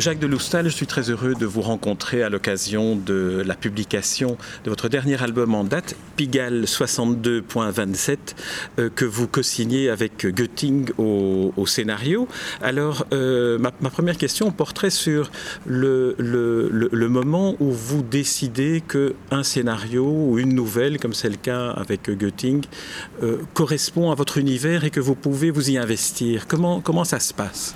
Jacques de Loustal, je suis très heureux de vous rencontrer à l'occasion de la publication de votre dernier album en date, Pigalle 62.27, euh, que vous co-signez avec Götting au, scénario. Alors, euh, ma, première question porterait sur le, moment où vous décidez qu'un scénario ou une nouvelle, comme c'est le cas avec Götting, euh, correspond à votre univers et que vous pouvez vous y investir. Comment ça se passe?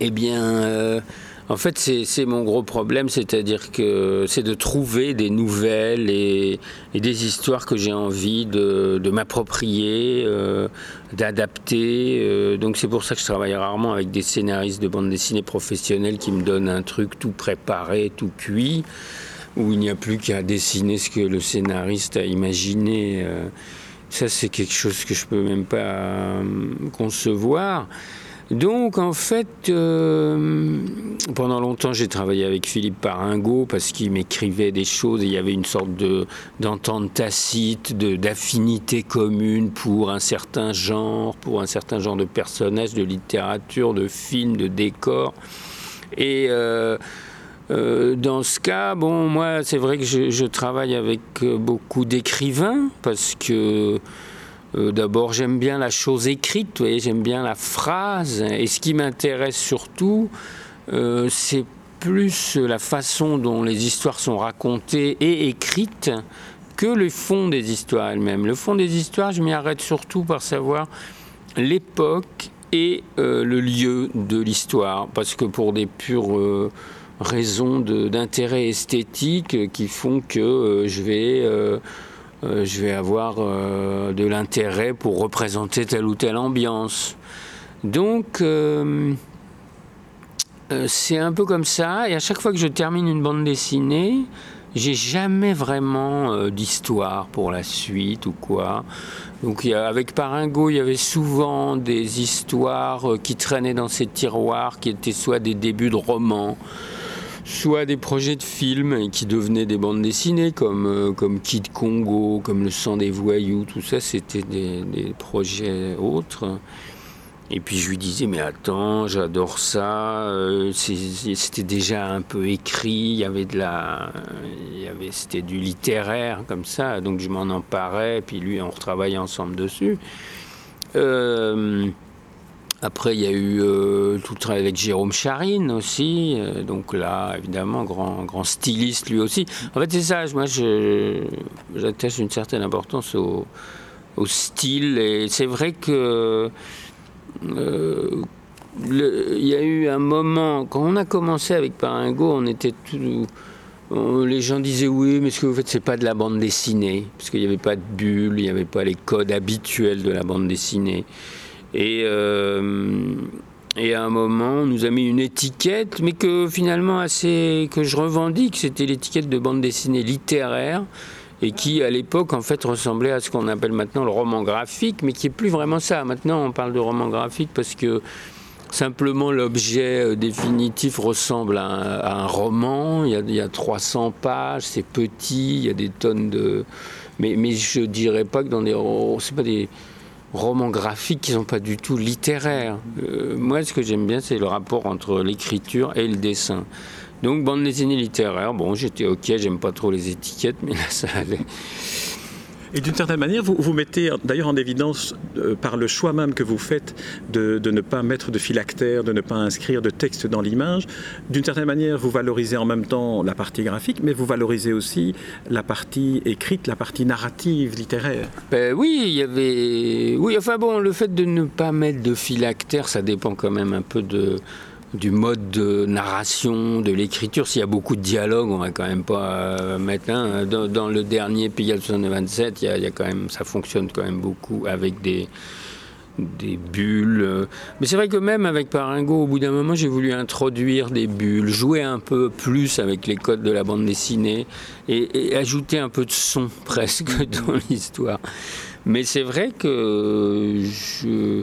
Eh bien, euh, en fait, c'est mon gros problème, c'est-à-dire que c'est de trouver des nouvelles et, des histoires que j'ai envie de, m'approprier, euh, d'adapter. Euh, donc c'est pour ça que je travaille rarement avec des scénaristes de bande dessinée professionnels qui me donnent un truc tout préparé, tout cuit, où il n'y a plus qu'à dessiner ce que le scénariste a imaginé. ça, c'est quelque chose que je peux même pas concevoir. Donc en fait, euh, pendant longtemps j'ai travaillé avec Philippe Paringo parce qu'il m'écrivait des choses et il y avait une sorte d'entente tacite, d'affinité commune pour un certain genre, pour un certain genre de personnage, de littérature, de film, de décor. Et euh, euh, dans ce cas, bon, moi c'est vrai que je travaille avec beaucoup d'écrivains parce que euh, d'abord, j'aime bien la chose écrite, j'aime bien la phrase. Et ce qui m'intéresse surtout, euh, c'est plus la façon dont les histoires sont racontées et écrites que le fond des histoires elles-mêmes. Le fond des histoires, je m'y arrête surtout par savoir l'époque et euh, le lieu de l'histoire, parce que pour des pures raisons d'intérêt esthétique qui font que je vais je vais avoir euh, de l'intérêt pour représenter telle ou telle ambiance. Donc, euh, c'est un peu comme ça. Et à chaque fois que je termine une bande dessinée, j'ai jamais vraiment d'histoire pour la suite ou quoi. Donc avec Paringo, il y avait souvent des histoires qui traînaient dans ces tiroirs, qui étaient soit des débuts de romans, soit des projets de films qui devenaient des bandes dessinées comme, euh, comme Kid Congo, comme Le sang des voyous, tout ça c'était des, projets autres. Et puis je lui disais mais attends, j'adore ça, euh, c'était déjà un peu écrit, il y avait de la il c'était du littéraire comme ça, donc je m'en emparais, puis lui on retravaillait ensemble dessus. Euh, après, il y a eu euh, tout le travail avec Jérôme Charine aussi. Euh, donc là, évidemment, grand, grand styliste lui aussi. En fait, c'est ça. Moi, j'attache une certaine importance au, style. Et c'est vrai que euh, il y a eu un moment, quand on a commencé avec Paringo, on était tout. les gens disaient oui, mais ce que vous faites, c'est pas de la bande dessinée, parce qu'il n'y avait pas de bulles, il n'y avait pas les codes habituels de la bande dessinée. Et, euh, et à un moment, on nous a mis une étiquette, mais que finalement assez que je revendique, c'était l'étiquette de bande dessinée littéraire et qui à l'époque en fait ressemblait à ce qu'on appelle maintenant le roman graphique, mais qui est plus vraiment ça. Maintenant, on parle de roman graphique parce que simplement l'objet euh, définitif ressemble à un, roman. Il y, a, il y, a, 300 pages, c'est petit, il y a des tonnes de. Mais, mais je dirais pas que dans des romans graphiques qui ne sont pas du tout littéraires. Euh, moi, ce que j'aime bien, c'est le rapport entre l'écriture et le dessin. Donc, bande dessinée littéraire, bon, j'étais ok, j'aime pas trop les étiquettes, mais là, ça allait. Et d'une certaine manière, vous, vous mettez d'ailleurs en évidence euh, par le choix même que vous faites de, ne pas mettre de phylactère, de ne pas inscrire de texte dans l'image. D'une certaine manière, vous valorisez en même temps la partie graphique, mais vous valorisez aussi la partie écrite, la partie narrative, littéraire. Ben oui, il y avait. Oui, enfin bon, le fait de ne pas mettre de phylactère, ça dépend quand même un peu de du mode de narration, de l'écriture. S'il y a beaucoup de dialogues, on va quand même pas mettre un. Dans, le dernier Pigalle 27, il y, a, quand même, ça fonctionne quand même beaucoup avec des, bulles. Mais c'est vrai que même avec Paringo, au bout d'un moment, j'ai voulu introduire des bulles, jouer un peu plus avec les codes de la bande dessinée et, et ajouter un peu de son presque dans l'histoire. Mais c'est vrai que je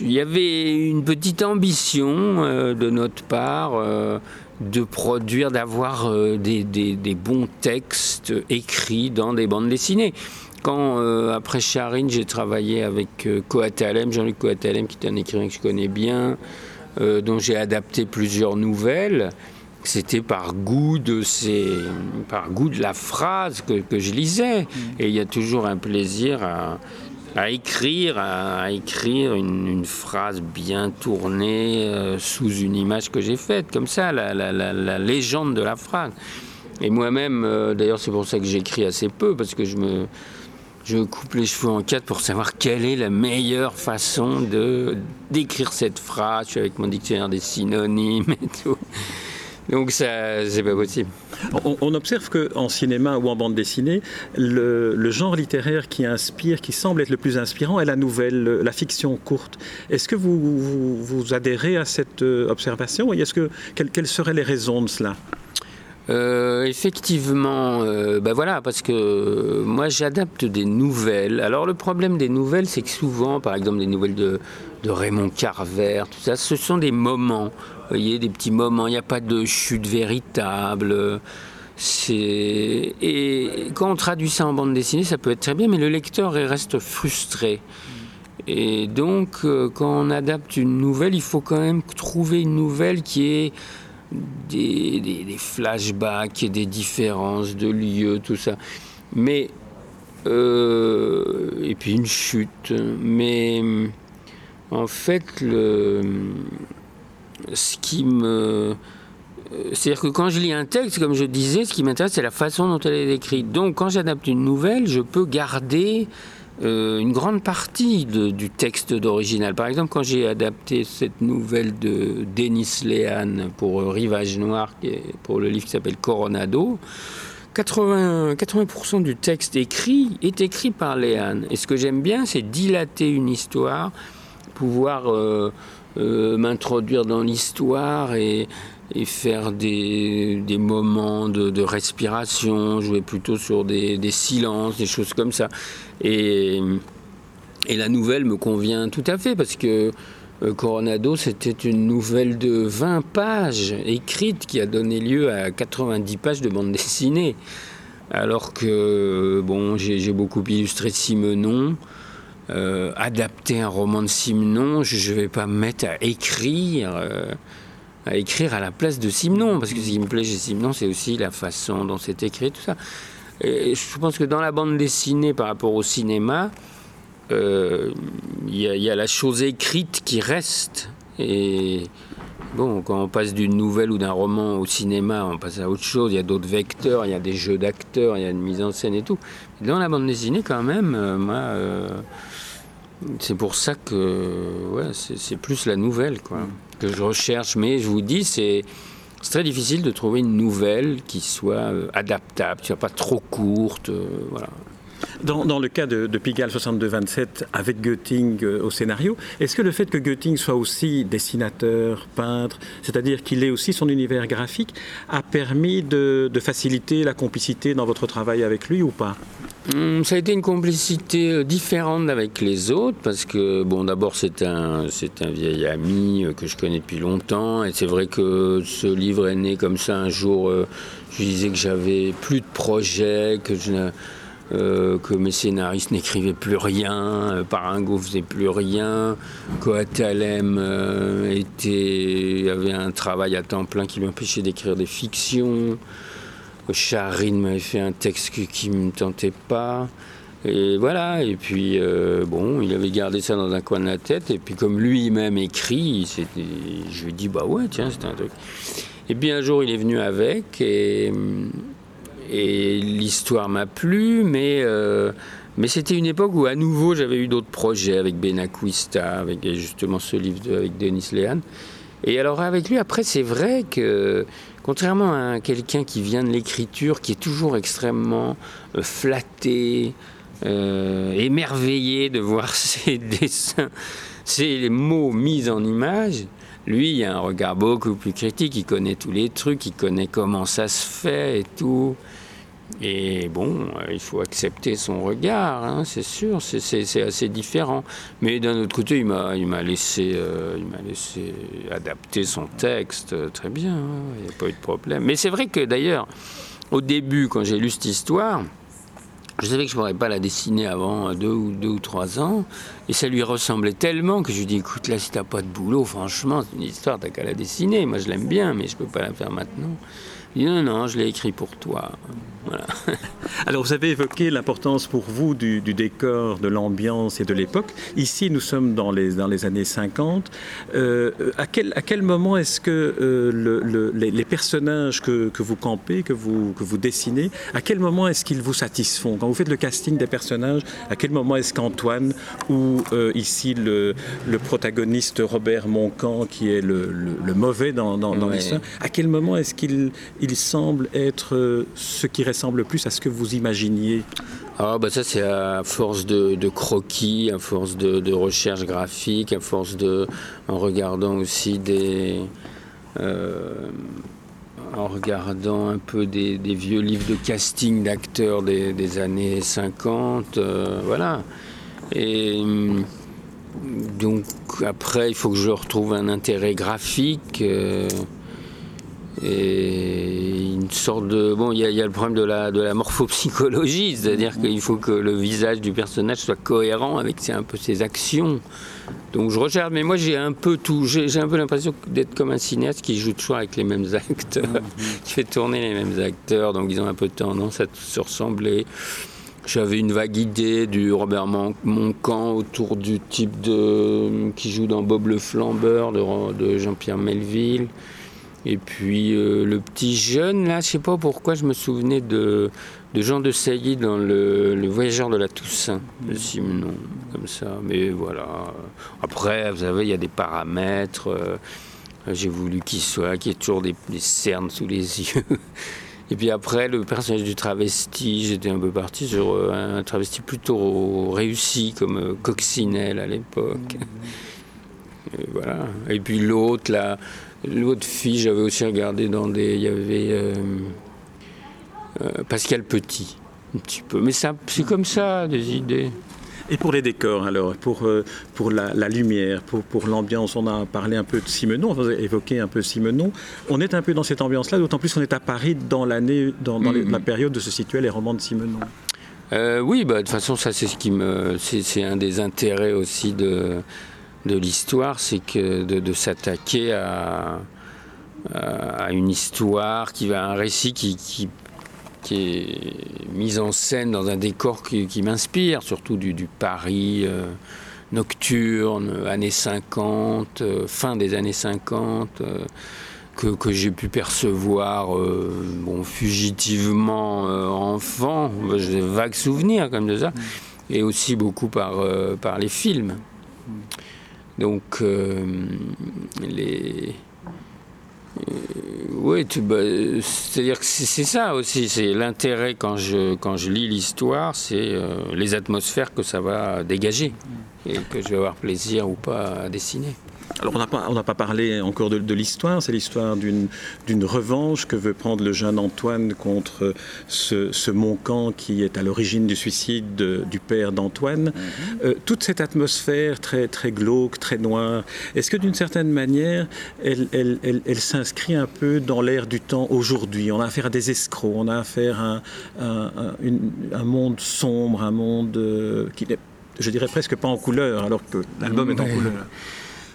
il y avait une petite ambition euh, de notre part euh, de produire, d'avoir euh, des, bons textes écrits dans des bandes dessinées. Quand, après Charine, j'ai travaillé avec Coatalem, Jean-Luc Coatalem, qui est un écrivain que je connais bien, dont j'ai adapté plusieurs nouvelles, c'était par goût de ces, par goût de la phrase que, que je lisais. Mmh. Et il y a toujours un plaisir à à écrire, à, écrire une, phrase bien tournée euh, sous une image que j'ai faite, comme ça, la, légende de la phrase. Et moi-même, euh, d'ailleurs, c'est pour ça que j'écris assez peu, parce que je me, je coupe les cheveux en quatre pour savoir quelle est la meilleure façon de d'écrire cette phrase. Avec mon dictionnaire des synonymes et tout. Donc ça, c'est pas possible. On, observe qu'en cinéma ou en bande dessinée, le, genre littéraire qui inspire, qui semble être le plus inspirant, est la nouvelle, la fiction courte. Est-ce que vous, vous, adhérez à cette euh, observation et est-ce que quelles, seraient les raisons de cela? Euh, effectivement, euh, ben voilà, parce que moi j'adapte des nouvelles. Alors le problème des nouvelles, c'est que souvent, par exemple, des nouvelles de, de Raymond Carver, tout ça, ce sont des moments voyez, des petits moments, il n'y a pas de chute véritable. Et quand on traduit ça en bande dessinée, ça peut être très bien, mais le lecteur reste frustré. Et donc, euh, quand on adapte une nouvelle, il faut quand même trouver une nouvelle qui ait des, des, flashbacks, des différences de lieux, tout ça. Mais. Euh, et puis une chute. Mais. En fait, le ce qui me. C'est-à-dire que quand je lis un texte, comme je disais, ce qui m'intéresse, c'est la façon dont elle est écrite. Donc, quand j'adapte une nouvelle, je peux garder euh, une grande partie du texte d'original. Par exemple, quand j'ai adapté cette nouvelle de Denis Léane pour Rivage Noir, pour le livre qui s'appelle Coronado, 80%, 80 du texte écrit est écrit par Léane. Et ce que j'aime bien, c'est dilater une histoire, pouvoir. Euh, euh, m'introduire dans l'histoire et, faire des, moments de, respiration, jouer plutôt sur des, silences, des choses comme ça. Et, et, la nouvelle me convient tout à fait parce que euh, Coronado, c'était une nouvelle de 20 pages écrite qui a donné lieu à 90 pages de bande dessinée. Alors que, bon, j'ai beaucoup illustré Simenon. Euh, adapter un roman de Simon, je ne vais pas me mettre à écrire, euh, à écrire à la place de Simon, parce que ce qui me plaît chez Simon, c'est aussi la façon dont c'est écrit, tout ça. Et je pense que dans la bande dessinée, par rapport au cinéma, euh, il y, a la chose écrite qui reste. Et bon, quand on passe d'une nouvelle ou d'un roman au cinéma, on passe à autre chose. Il y a d'autres vecteurs, il y a des jeux d'acteurs, il y a une mise en scène et tout. Dans la bande dessinée, quand même, moi c'est pour ça que ouais, c'est plus la nouvelle quoi, que je recherche. Mais je vous dis, c'est très difficile de trouver une nouvelle qui soit euh, adaptable, qui soit pas trop courte. Euh, voilà. Dans, le cas de, Pigalle 62-27 avec Goetting euh, au scénario, est-ce que le fait que Goetting soit aussi dessinateur, peintre, c'est-à-dire qu'il ait aussi son univers graphique, a permis de, faciliter la complicité dans votre travail avec lui ou pas? Ça a été une complicité euh, différente avec les autres parce que, bon, d'abord, c'est un, c'est un vieil ami euh, que je connais depuis longtemps et c'est vrai que ce livre est né comme ça un jour. Je disais que j'avais plus de projets, que euh, que mes scénaristes n'écrivaient plus rien, euh, Paringo faisait plus rien, Coatalem euh, était, avait un travail à temps plein qui m'empêchait d'écrire des fictions, Charine m'avait fait un texte qui ne me tentait pas. Et voilà, et puis bon, il avait gardé ça dans un coin de la tête, et puis comme lui-même écrit, je lui ai dit, bah ouais, tiens, c'est un truc. Et puis un jour, il est venu avec, et et l'histoire m'a plu, mais, euh, mais c'était une époque où à nouveau j'avais eu d'autres projets avec Benacquista, avec justement ce livre avec Denis Léane. Et alors avec lui, après, c'est vrai que contrairement à quelqu'un qui vient de l'écriture, qui est toujours extrêmement euh, flatté, euh, émerveillé de voir ses dessins, ses mots mis en image, lui, il a un regard beaucoup plus critique, il connaît tous les trucs, il connaît comment ça se fait et tout. Et bon, euh, il faut accepter son regard, hein, c'est sûr, c'est assez différent. Mais d'un autre côté, il m'a laissé, euh, laissé adapter son texte euh, très bien, hein, il n'y a pas eu de problème. Mais c'est vrai que d'ailleurs, au début, quand j'ai lu cette histoire, je savais que je ne pourrais pas la dessiner avant deux ou, deux ou trois ans. Et ça lui ressemblait tellement que je lui dit écoute, là, si tu n'as pas de boulot, franchement, c'est une histoire, tu n'as qu'à la dessiner. Moi, je l'aime bien, mais je ne peux pas la faire maintenant. Dit non, non, je l'ai écrit pour toi. Alors, vous avez évoqué l'importance pour vous du, décor, de l'ambiance et de l'époque. Ici, nous sommes dans les, dans les années 50. Euh, à, quel, à quel moment est-ce que euh, le, les, personnages que, que, vous campez, que vous, que vous dessinez, à quel moment est-ce qu'ils vous satisfont? Quand vous faites le casting des personnages, à quel moment est-ce qu'Antoine ou euh, ici le, le, protagoniste Robert Moncan, qui est le, mauvais dans, dans, l'histoire, à quel moment est-ce qu'il il semble être ce qui ressemble plus à ce que vous imaginiez ah bah ça c'est à force de, croquis, à force de, recherche graphique, à force de en regardant aussi des euh, en regardant un peu des, vieux livres de casting d'acteurs des, années 50, euh, voilà. Et donc après il faut que je retrouve un intérêt graphique. Euh, et une sorte de bon il y, a le problème de la de la morphopsychologie c'est-à-dire qu'il faut que le visage du personnage soit cohérent avec un peu ses actions. Donc je recherche mais moi j'ai un peu tout j'ai un peu l'impression d'être comme un cinéaste qui joue toujours avec les mêmes acteurs qui fait tourner les mêmes acteurs donc ils ont un peu tendance à se ressembler. J'avais une vague idée du Robert Moncan autour du type de qui joue dans Bob le Flambeur de, de Jean-Pierre Melville et puis euh, le petit jeune, là, je sais pas pourquoi je me souvenais de, de Jean de Sailly dans le, Voyageur de la Toussaint, de Simenon, comme ça. Mais voilà. Après, vous savez, il y a des paramètres. Euh, j'ai voulu qu'il soit, qu'il ait toujours des, cernes sous les yeux. Et puis après, le personnage du travesti, j'étais un peu parti sur euh, un travesti plutôt réussi, comme Coccinelle à l'époque. Et voilà. Et puis l'autre, là L'autre fille, j'avais aussi regardé dans des. Il y avait euh, euh, Pascal Petit, un petit peu. Mais c'est comme ça, des idées. Et pour les décors, alors, pour, euh, pour la, lumière, pour, pour l'ambiance, on a parlé un peu de Simenon, on a évoqué un peu Simenon. On est un peu dans cette ambiance-là, d'autant plus qu'on est à Paris dans l'année, dans, mm-hmm. la période où se situaient les romans de Simenon. oui, bah, de toute façon, ça, c'est ce qui me. C'est un des intérêts aussi de de l'histoire, c'est que de, s'attaquer à, à, une histoire qui va, un récit qui, qui, est mis en scène dans un décor qui, m'inspire, surtout du, Paris euh, nocturne, années 50, euh, fin des années 50. Euh, que, j'ai pu percevoir bon, fugitivement enfant, j'ai des vagues souvenirs comme de ça, et aussi beaucoup par, par les films. Donc, euh, les. Euh, oui, bah, c'est-à-dire c'est ça aussi, c'est l'intérêt quand je, quand je lis l'histoire, c'est euh, les atmosphères que ça va dégager et que je vais avoir plaisir ou pas à dessiner. Alors on n'a pas, pas parlé encore de, l'histoire, c'est l'histoire d'une revanche que veut prendre le jeune Antoine contre ce, ce Moncan qui est à l'origine du suicide du père d'Antoine. Mhm. Euh, toute cette atmosphère très, très glauque, très noire, est-ce que d'une certaine manière, elle, elle, elle, s'inscrit un peu dans l'air du temps aujourd'hui? On a affaire à des escrocs, on a affaire à un, un, monde sombre, un monde euh, qui n'est, je dirais presque pas en couleur, alors que l'album est en couleur.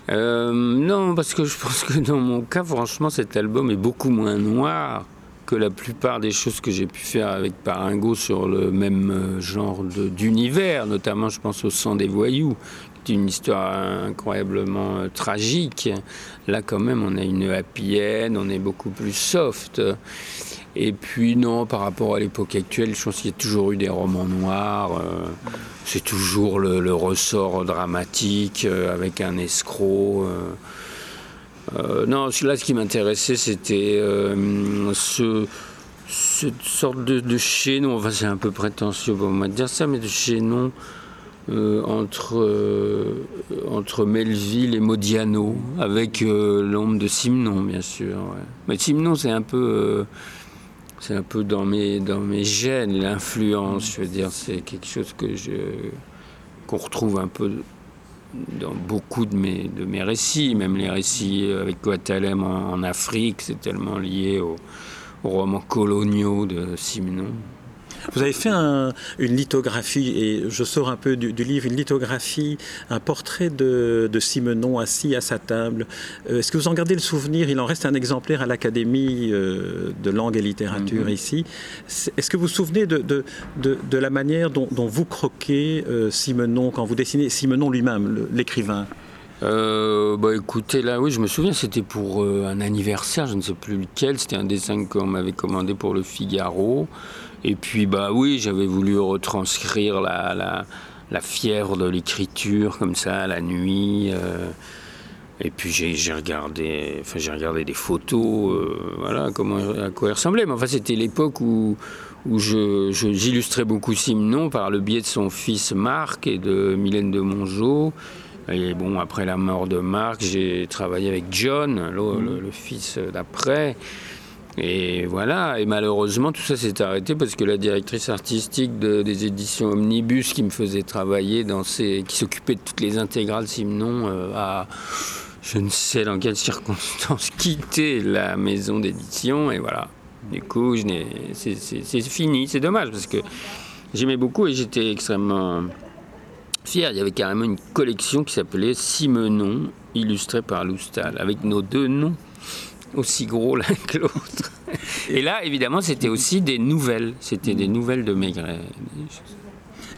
Euh, non, parce que je pense que dans mon cas, franchement, cet album est beaucoup moins noir que la plupart des choses que j'ai pu faire avec Paringo sur le même euh, genre d'univers, notamment je pense au sang des voyous, qui est une histoire incroyablement euh, tragique. Là quand même on a une happy end, on est beaucoup plus soft. Et puis non, par rapport à l'époque actuelle, je pense qu'il y a toujours eu des romans noirs. Euh, c'est toujours le, ressort dramatique euh, avec un escroc. Euh, non, là, ce qui m'intéressait, c'était ce, cette sorte de, de chaînon, enfin c'est un peu prétentieux pour moi de dire ça, mais de chaînon entre, entre Melville et Modiano, avec l'ombre de Simon, bien sûr. Mais Simon, c'est un peu c'est un peu dans mes, dans mes gènes, l'influence, je veux dire, c'est quelque chose que je, qu'on retrouve un peu dans beaucoup de mes, récits, même les récits avec Guatalem en, Afrique, c'est tellement lié aux, aux romans coloniaux de Simenon. Vous avez fait une lithographie, et je sors un peu du, livre, une lithographie, un portrait de, Simenon assis à sa table. Euh, est-ce que vous en gardez le souvenir? Il en reste un exemplaire à l'Académie euh, de langue et littérature mhm. ici. Est-ce que vous vous souvenez de, de, la manière dont, vous croquez euh, Simenon quand vous dessinez Simenon lui-même, l'écrivain? Bah écoutez, là oui, je me souviens, c'était pour un anniversaire, je ne sais plus lequel, c'était un dessin qu'on m'avait commandé pour le Figaro. Et puis, bah oui, j'avais voulu retranscrire la, la, fièvre de l'écriture comme ça, la nuit. Euh, et puis j'ai regardé, enfin j'ai regardé des photos, euh, voilà, comment, à quoi il ressemblait. Mais enfin, c'était l'époque où, où j'illustrais je, beaucoup Simon par le biais de son fils Marc et de Mylène de Mongeau. Et bon, après la mort de Marc, j'ai travaillé avec John, le, le fils d'après. Et voilà, et malheureusement tout ça s'est arrêté parce que la directrice artistique des éditions Omnibus qui me faisait travailler dans ces. qui s'occupait de toutes les intégrales Simon euh, a, je ne sais dans quelles circonstances, quitté la maison d'édition et voilà. Du coup, c'est fini, c'est dommage parce que j'aimais beaucoup et j'étais extrêmement fier. Il y avait carrément une collection qui s'appelait Simenon, illustrée par Loustal, avec nos deux noms aussi gros l'un que l'autre. Et là, évidemment, c'était aussi des nouvelles. C'était des nouvelles de Maigret.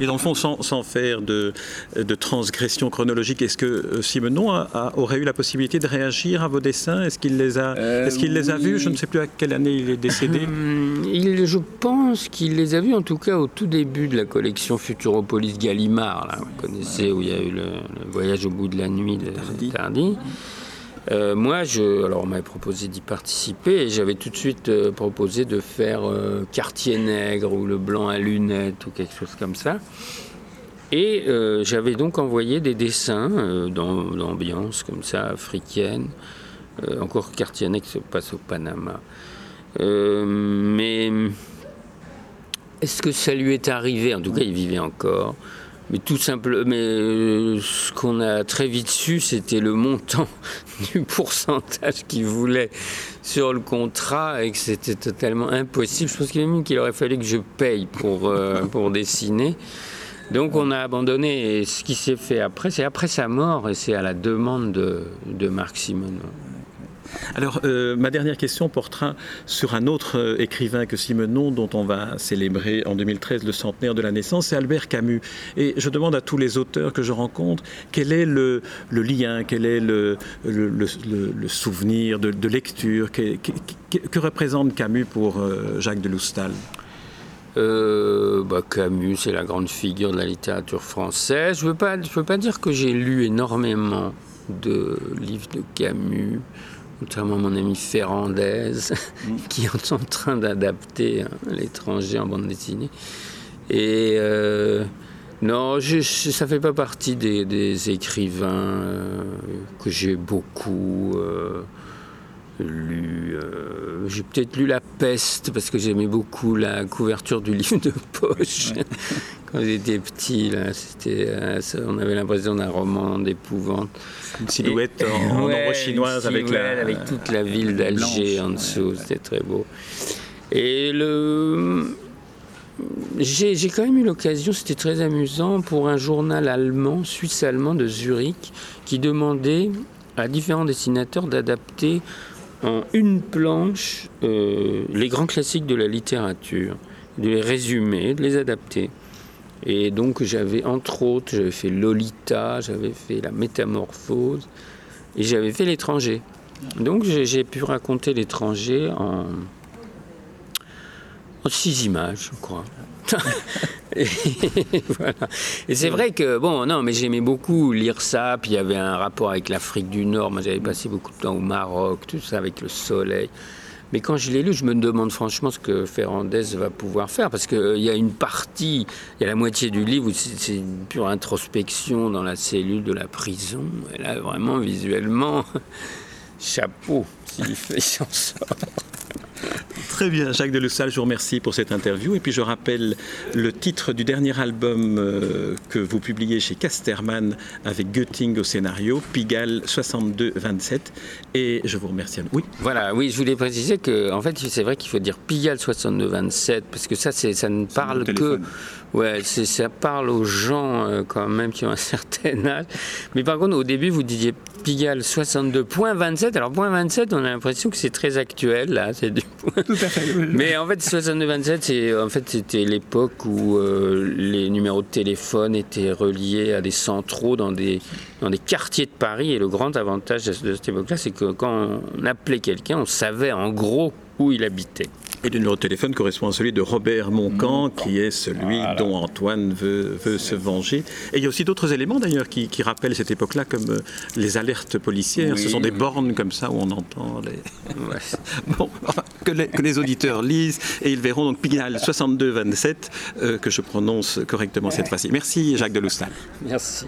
Et dans le fond, sans, sans faire de, de, transgression chronologique, est-ce que euh, Simenon a, aurait eu la possibilité de réagir à vos dessins? Est-ce qu'il les a, euh, est-ce qu'il les a vus? Je ne sais plus à quelle année il est décédé. Hum, il, je pense qu'il les a vus, en tout cas, au tout début de la collection Futuropolis Gallimard. Là, vous connaissez, où il y a eu le, voyage au bout de la nuit de Tardy. Euh, moi, je, alors on m'avait proposé d'y participer et j'avais tout de suite euh, proposé de faire euh, Quartier Nègre ou Le Blanc à lunettes ou quelque chose comme ça. Et j'avais donc envoyé des dessins d'ambiance comme ça, africaine. encore Quartier Nègre se passe au Panama. mais est-ce que ça lui est arrivé? En tout cas, il vivait encore mais tout simplement, mais euh, ce qu'on a très vite su, c'était le montant du pourcentage qu'il voulait sur le contrat et que c'était totalement impossible. Je pense qu'il même qu'il aurait fallu que je paye pour, euh, pour dessiner. Donc on a abandonné et ce qui s'est fait après, c'est après sa mort et c'est à la demande de, de Marc Simon. Alors, euh, ma dernière question portera sur un autre euh, écrivain que Simenon, dont on va célébrer en 2013 le centenaire de la naissance, c'est Albert Camus. Et je demande à tous les auteurs que je rencontre quel est le, lien, quel est le, souvenir de, lecture, que, représente Camus pour euh, Jacques de Loustal? Bah, Camus, c'est la grande figure de la littérature française. Je ne veux pas dire que j'ai lu énormément de livres de Camus notamment mon ami Ferrandaise, mm. qui est en train d'adapter hein, l'étranger en bande dessinée. Et euh, non, je, ça fait pas partie des, écrivains euh, que j'ai beaucoup euh, lu. j'ai peut-être lu La Peste parce que j'aimais beaucoup la couverture du livre de poche. Quand j'étais petit, là, c'était, on avait l'impression d'un roman d'épouvante une silhouette en, ombre chinoise avec, la, avec toute la ville d'Alger en dessous. C'était très beau. Et le. J'ai, quand même eu l'occasion, c'était très amusant, pour un journal allemand, suisse-allemand de Zurich, qui demandait à différents dessinateurs d'adapter en une planche euh, les grands classiques de la littérature, de les résumer, de les adapter. Et donc j'avais entre autres, j'avais fait Lolita, j'avais fait La Métamorphose et j'avais fait L'étranger. Donc j'ai pu raconter L'étranger en, en six images, je crois. Et, voilà. Et c'est vrai que, bon, non, mais j'aimais beaucoup lire ça, puis il y avait un rapport avec l'Afrique du Nord. Moi, j'avais passé beaucoup de temps au Maroc, tout ça, avec le soleil. Mais quand je l'ai lu, je me demande franchement ce que Ferrandez va pouvoir faire, parce qu'il euh, y a une partie, il y a la moitié du livre où c'est une pure introspection dans la cellule de la prison. Et là, vraiment, visuellement, chapeau s'il s'en sort. Très bien, Jacques Delussal, je vous remercie pour cette interview. Et puis je rappelle le titre du dernier album euh, que vous publiez chez Casterman avec Götting au scénario, Pigalle 62-27. Et je vous remercie. Oui. Voilà, oui, je voulais préciser que, en fait, c'est vrai qu'il faut dire Pigalle 62-27 parce que ça, ça ne parle que. Ouais, ça parle aux gens euh, quand même qui ont un certain âge. Mais par contre, au début, vous disiez Pigalle 62.27. Alors, point 27, on a l'impression que c'est très actuel, là. C'est du. Mais en fait, 62.27, c'est, en fait, c'était l'époque où euh, les numéros de téléphone étaient reliés à des centraux dans des, dans des quartiers de Paris. Et le grand avantage de cette époque-là, c'est que quand on appelait quelqu'un, on savait en gros où il habitait. Et le numéro de téléphone correspond à celui de Robert Moncan, qui est celui dont Antoine veut, veut, se venger. Et il y a aussi d'autres éléments d'ailleurs qui, qui, rappellent cette époque-là, comme euh, les alertes policières. Ce sont des bornes comme ça où on entend les. bon, que, les, que, les, auditeurs lisent et ils verront donc Pigalle 62-27 euh, que je prononce correctement cette fois-ci. Merci Jacques Deloustal. Merci.